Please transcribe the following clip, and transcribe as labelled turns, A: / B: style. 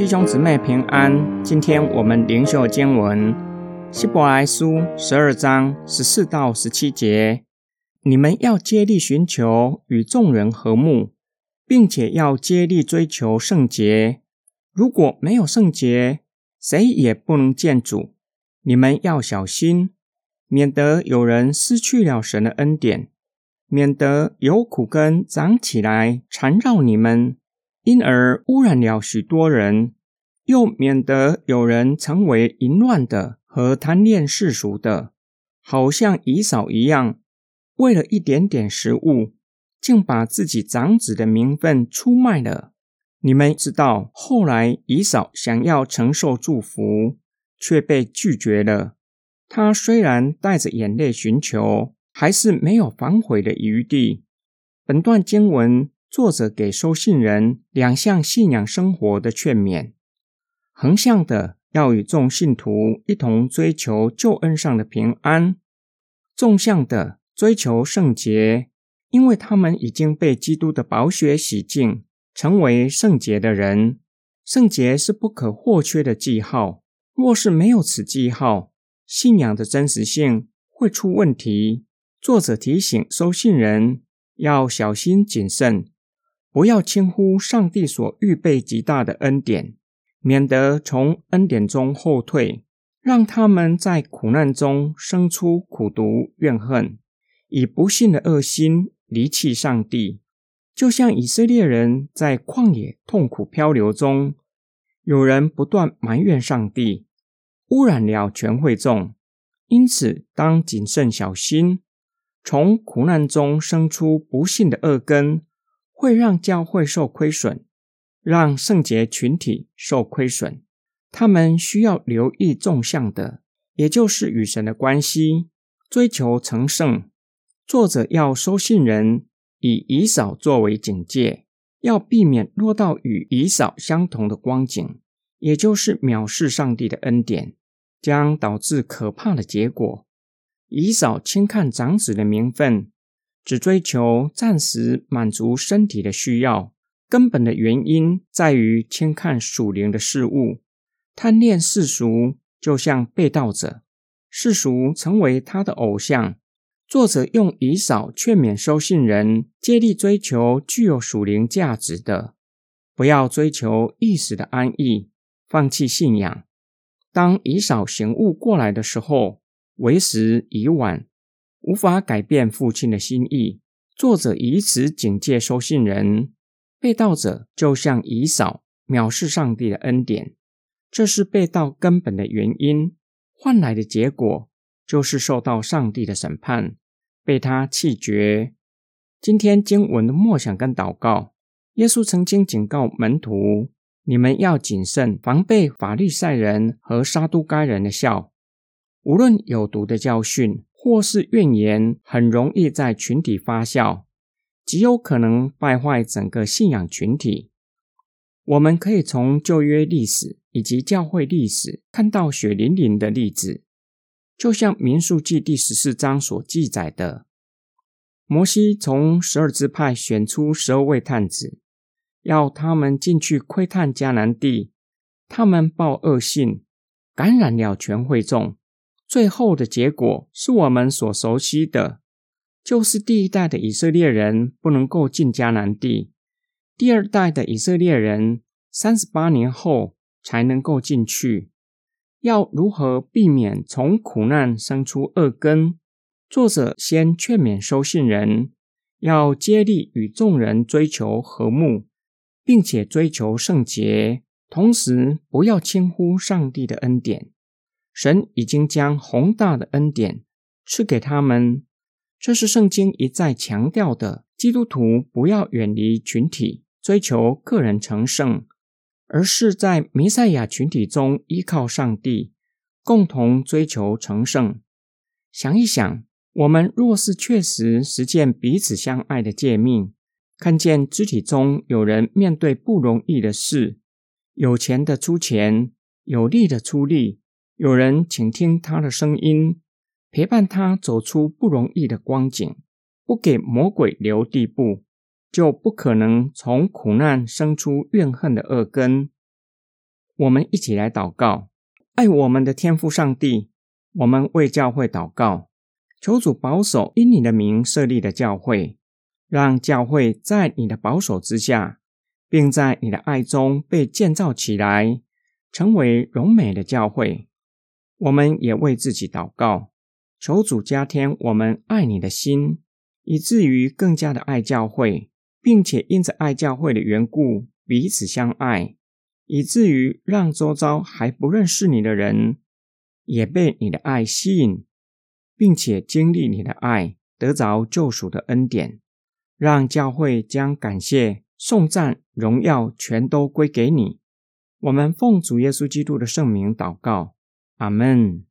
A: 弟兄姊妹平安。今天我们灵修经文希伯来书十二章十四到十七节：你们要竭力寻求与众人和睦，并且要竭力追求圣洁。如果没有圣洁，谁也不能见主。你们要小心，免得有人失去了神的恩典，免得有苦根长起来缠绕你们。因而污染了许多人，又免得有人成为淫乱的和贪恋世俗的，好像以扫一样，为了一点点食物，竟把自己长子的名分出卖了。你们知道，后来以扫想要承受祝福，却被拒绝了。他虽然带着眼泪寻求，还是没有反悔的余地。本段经文。作者给收信人两项信仰生活的劝勉：横向的要与众信徒一同追求救恩上的平安；纵向的追求圣洁，因为他们已经被基督的宝血洗净，成为圣洁的人。圣洁是不可或缺的记号，若是没有此记号，信仰的真实性会出问题。作者提醒收信人要小心谨慎。不要轻忽上帝所预备极大的恩典，免得从恩典中后退，让他们在苦难中生出苦毒怨恨，以不幸的恶心离弃上帝。就像以色列人在旷野痛苦漂流中，有人不断埋怨上帝，污染了全会众。因此，当谨慎小心，从苦难中生出不幸的恶根。会让教会受亏损，让圣洁群体受亏损。他们需要留意纵向的，也就是与神的关系，追求成圣。作者要收信人以以扫作为警戒，要避免落到与以扫相同的光景，也就是藐视上帝的恩典，将导致可怕的结果。以扫轻看长子的名分。只追求暂时满足身体的需要，根本的原因在于轻看属灵的事物，贪恋世俗，就像被盗者，世俗成为他的偶像。作者用以少劝勉收信人，竭力追求具有属灵价值的，不要追求一时的安逸，放弃信仰。当以少醒悟过来的时候，为时已晚。无法改变父亲的心意。作者以此警戒收信人，被盗者就像以扫藐视上帝的恩典，这是被盗根本的原因，换来的结果就是受到上帝的审判，被他弃绝。今天经文的默想跟祷告，耶稣曾经警告门徒：你们要谨慎防备法律赛人和杀都该人的笑，无论有毒的教训。或是怨言很容易在群体发酵，极有可能败坏整个信仰群体。我们可以从旧约历史以及教会历史看到血淋淋的例子，就像民数记第十四章所记载的：摩西从十二支派选出十二位探子，要他们进去窥探迦南地，他们报恶信，感染了全会众。最后的结果是我们所熟悉的，就是第一代的以色列人不能够进迦南地，第二代的以色列人三十八年后才能够进去。要如何避免从苦难生出恶根？作者先劝勉收信人，要接力与众人追求和睦，并且追求圣洁，同时不要轻忽上帝的恩典。神已经将宏大的恩典赐给他们，这是圣经一再强调的。基督徒不要远离群体，追求个人成圣，而是在弥赛亚群体中依靠上帝，共同追求成圣。想一想，我们若是确实实践彼此相爱的诫命，看见肢体中有人面对不容易的事，有钱的出钱，有力的出力。有人倾听他的声音，陪伴他走出不容易的光景，不给魔鬼留地步，就不可能从苦难生出怨恨的恶根。我们一起来祷告，爱我们的天父上帝。我们为教会祷告，求主保守因你的名设立的教会，让教会在你的保守之下，并在你的爱中被建造起来，成为荣美的教会。我们也为自己祷告，求主加添我们爱你的心，以至于更加的爱教会，并且因着爱教会的缘故彼此相爱。以至于让周遭还不认识你的人，也被你的爱吸引，并且经历你的爱，得着救赎的恩典，让教会将感谢、颂赞、荣耀全都归给你。我们奉主耶稣基督的圣名祷告，阿门。